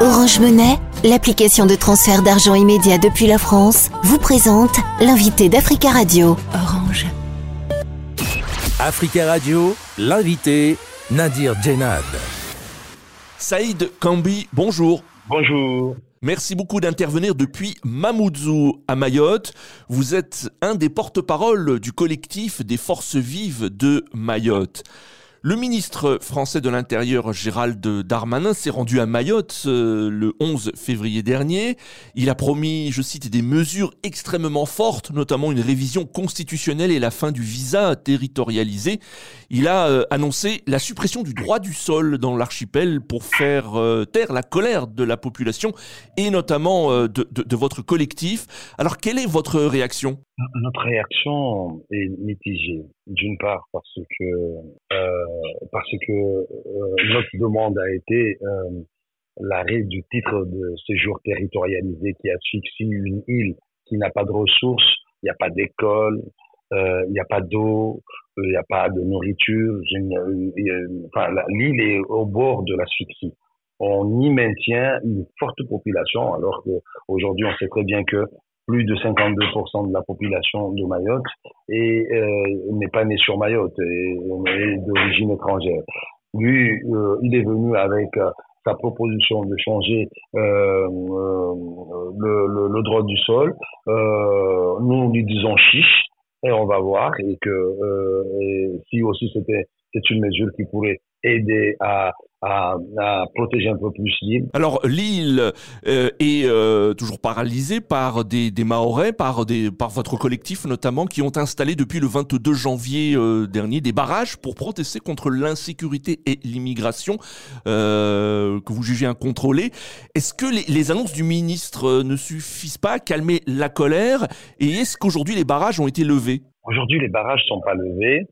Orange Monnaie, l'application de transfert d'argent immédiat depuis la France, vous présente l'invité d'Africa Radio. Orange. Africa Radio, l'invité Nadir Djenad. Saïd Kambi, bonjour. Bonjour. Merci beaucoup d'intervenir depuis Mamoudzou à Mayotte. Vous êtes un des porte-parole du collectif des forces vives de Mayotte. Le ministre français de l'Intérieur Gérald Darmanin s'est rendu à Mayotte euh, le 11 février dernier. Il a promis, je cite, des mesures extrêmement fortes, notamment une révision constitutionnelle et la fin du visa territorialisé. Il a euh, annoncé la suppression du droit du sol dans l'archipel pour faire euh, taire la colère de la population et notamment de, de votre collectif. Alors quelle est votre réaction? Notre réaction est mitigée. D'une part parce que parce que euh, notre demande a été euh, l'arrêt du titre de séjour territorialisé qui asphyxie une île qui n'a pas de ressources, il n'y a pas d'école, euh, il n'y a pas d'eau, il n'y a pas de nourriture. L'île est au bord de l'asphyxie. On y maintient une forte population alors qu'aujourd'hui on sait très bien que plus de 52% de la population de Mayotte et euh, n'est pas né sur Mayotte et, est d'origine étrangère. Lui, euh, il est venu avec euh, sa proposition de changer le, droit du sol. nous lui disons chiche et on va voir et que si aussi c'était c'est une mesure qui pourrait aider à, à, à, protéger un peu plus l'île. Alors l'île euh, est euh, toujours paralysée par des, des Mahorais, par, des, par votre collectif notamment, qui ont installé depuis le 22 janvier euh, dernier des barrages pour protester contre l'insécurité et l'immigration euh, que vous jugez incontrôlée. Est-ce que les, les, annonces du ministre ne suffisent pas à calmer la colère? Et est-ce qu'aujourd'hui les barrages ont été levés? Aujourd'hui les barrages sont pas levés.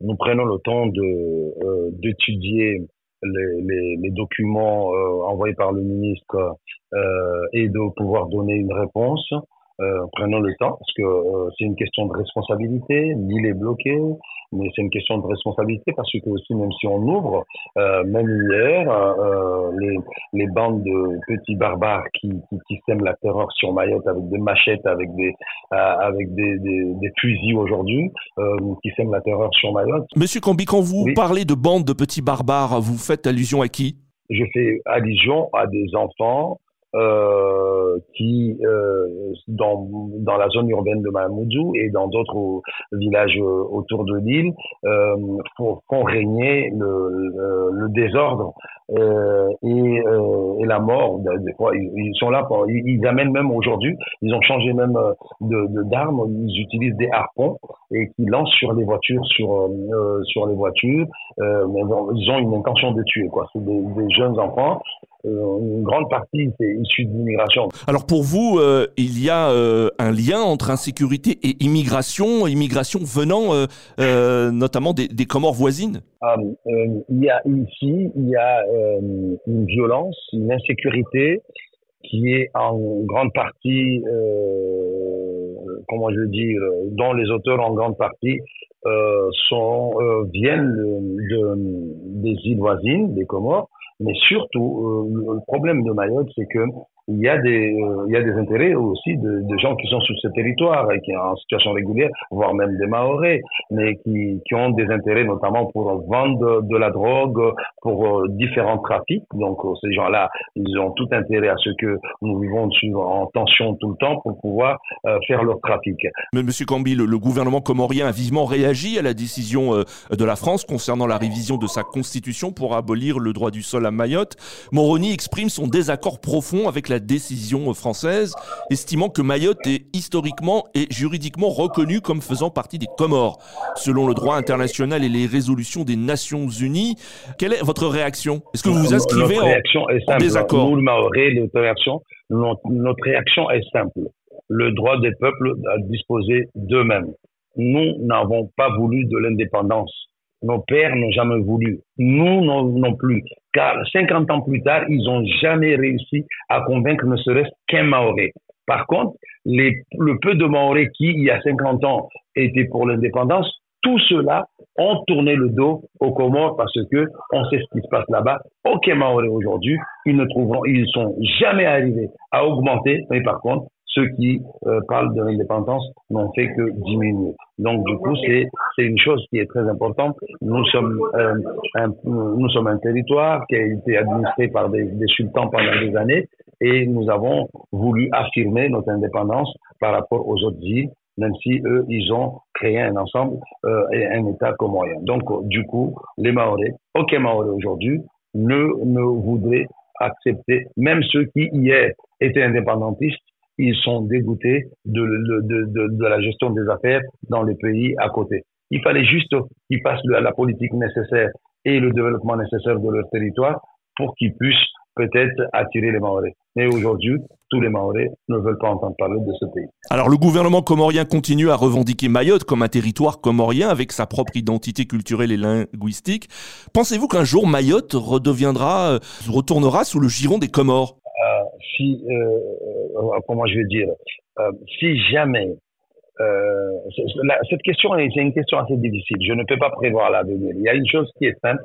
Nous prenons le temps de d'étudier les, documents euh, envoyés par le ministre euh, et de pouvoir donner une réponse. Euh, prenons le temps parce que euh, c'est une question de responsabilité. L'île est bloquée, mais c'est une question de responsabilité parce que aussi même si on ouvre, euh, même hier, euh, les, les, bandes de petits barbares qui, qui, qui, sèment la terreur sur Mayotte avec des machettes, avec des avec des, des, des fusils aujourd'hui, qui sèment la terreur sur Mayotte. Monsieur Cambi, quand vous parlez de bandes de petits barbares, vous faites allusion à qui? Je fais allusion à des enfants euh, qui, euh, dans, dans la zone urbaine de Mamoudzou et dans d'autres villages euh, autour de l'île, euh, font, régner le, le, désordre euh, et, euh, et, la mort. Des fois, ils, sont là pour, ils, amènent même aujourd'hui, ils ont changé même de d'armes, ils utilisent des harpons et qui lancent sur les voitures, sur sur les voitures. mais ils ont une intention de tuer, quoi. C'est des, des jeunes enfants euh, une grande partie c'est issu de l'immigration. Alors pour vous, euh, il y a euh, un lien entre insécurité et immigration, immigration venant euh, notamment des, des, Comores voisines? Ah, Il y a ici, il y a une violence, une insécurité qui est en grande partie, comment je dis, dont les auteurs en grande partie sont viennent de, des îles voisines, des Comores, mais surtout, euh, le problème de Mayotte, c'est que il y a des euh, il y a des intérêts aussi de, de, gens qui sont sur ce territoire et qui sont en situation régulière, voire même des Maorais, mais qui, qui ont des intérêts notamment pour vendre de la drogue, pour euh, différents trafics. Donc euh, ces gens-là, ils ont tout intérêt à ce que nous vivons en tension tout le temps pour pouvoir faire leur trafic. Mais Monsieur Cambi, le, le, gouvernement comorien a vivement réagi à la décision de la France concernant la révision de sa constitution pour abolir le droit du sol à Mayotte. Moroni exprime son désaccord profond avec la la décision française, estimant que Mayotte est historiquement et juridiquement reconnue comme faisant partie des Comores, selon le droit international et les résolutions des Nations Unies. Quelle est votre réaction? Est-ce que vous vous inscrivez simple. désaccord? Nous, le Maoré, notre réaction, notre réaction est simple. Le droit des peuples à disposer d'eux-mêmes. Nous n'avons pas voulu de l'indépendance. Nos pères n'ont jamais voulu. Nous non, plus. Car 50 ans plus tard, ils n'ont jamais réussi à convaincre ne serait-ce qu'un Maoré. Par contre, le peu de Maoré qui, il y a 50 ans, étaient pour l'indépendance, tout cela ont tourné le dos aux Comores parce que on sait ce qui se passe là-bas. Ok, Maoré aujourd'hui, ils ne trouveront, ils sont jamais arrivés à augmenter, mais par contre, ceux qui euh, parlent de l'indépendance n'ont fait que diminuer. Donc du coup, c'est une chose qui est très importante. Nous sommes euh, un, nous sommes un territoire qui a été administré par des, sultans pendant des années et nous avons voulu affirmer notre indépendance par rapport aux autres îles même si eux, ils ont créé un ensemble euh, et un État comorien. Donc, du coup, les Maoris, aucun Maoré aujourd'hui ne, ne voudraient accepter, même ceux qui hier étaient indépendantistes, ils sont dégoûtés de, de, de, de, la gestion des affaires dans les pays à côté. Il fallait juste qu'ils passent la politique nécessaire et le développement nécessaire de leur territoire pour qu'ils puissent peut-être attirer les Maoris. Mais aujourd'hui, tous les Maoris ne veulent pas entendre parler de ce pays. Alors le gouvernement comorien continue à revendiquer Mayotte comme un territoire comorien avec sa propre identité culturelle et linguistique. Pensez-vous qu'un jour Mayotte redeviendra, euh, retournera sous le giron des Comores? Euh, Si, euh, comment je vais dire, euh, si jamais euh, cette question c'est une question assez difficile. Je ne peux pas prévoir l'avenir. Il y a une chose qui est simple,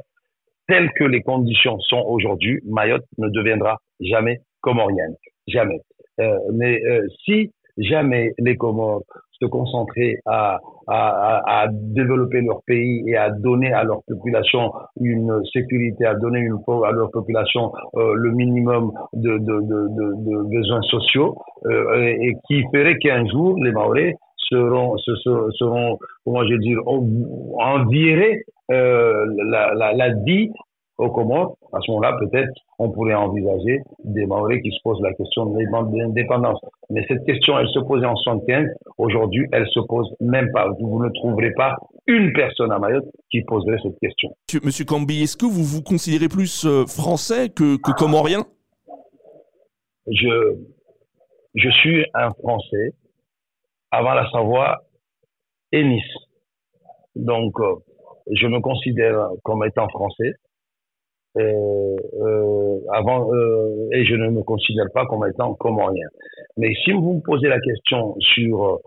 telles que les conditions sont aujourd'hui, Mayotte ne deviendra jamais comorienne. Jamais. Euh, mais euh, si jamais les Comores se concentraient à, à, à, développer leur pays et à donner à leur population une sécurité, à donner une, à leur population euh, le minimum de, de, de, de besoins sociaux, euh, et, et, qui ferait qu'un jour les Maoris seront, seront, seront comment je veux dire, envirés euh, la, la, la vie aux Comores, à ce moment-là, peut-être, on pourrait envisager des Maoris qui se posent la question de l'indépendance. Mais cette question, elle se posait en 75. Aujourd'hui, elle se pose même pas. Vous ne trouverez pas une personne à Mayotte qui poserait cette question. Monsieur Cambi, est-ce que vous vous considérez plus euh, français que, que comorien? Je, je suis un Français avant la Savoie et Nice. Donc, euh, je me considère comme étant français. Euh, euh, avant euh, et je ne me considère pas comme étant comorien. Mais si vous me posez la question sur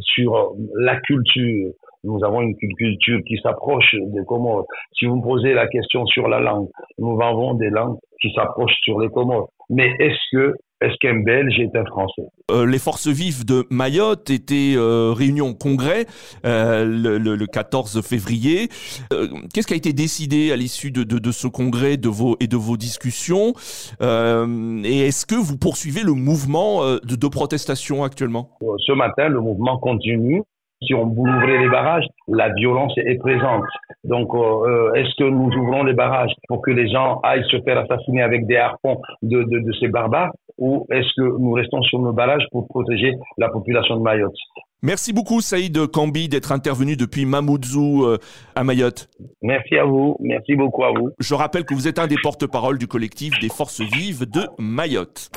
sur la culture, nous avons une culture qui s'approche des Comores. Si vous me posez la question sur la langue, nous avons des langues qui s'approchent sur les Comores. Mais est-ce que est-ce qu'un Belge est un Français? Euh, Les forces vives de Mayotte étaient euh, réunies en congrès euh, le, le, le, 14 février. Euh, qu'est-ce qui a été décidé à l'issue de, de, de, ce congrès de vos, et de vos discussions? Et est-ce que vous poursuivez le mouvement de, de protestation actuellement? Ce matin, le mouvement continue. Si on ouvre les barrages, la violence est présente. Donc, euh, est-ce que nous ouvrons les barrages pour que les gens aillent se faire assassiner avec des harpons de, de, de ces barbares? Ou est-ce que nous restons sur nos barrages pour protéger la population de Mayotte? Merci beaucoup Saïd Kambi d'être intervenu depuis Mamoudzou euh, à Mayotte. Merci à vous, merci beaucoup à vous. Je rappelle que vous êtes un des porte-parole du collectif des forces vives de Mayotte.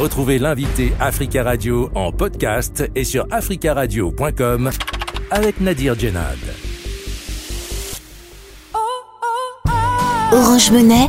Retrouvez l'invité Africa Radio en podcast et sur africaradio.com avec Nadir Djenad. Orange Monnaie,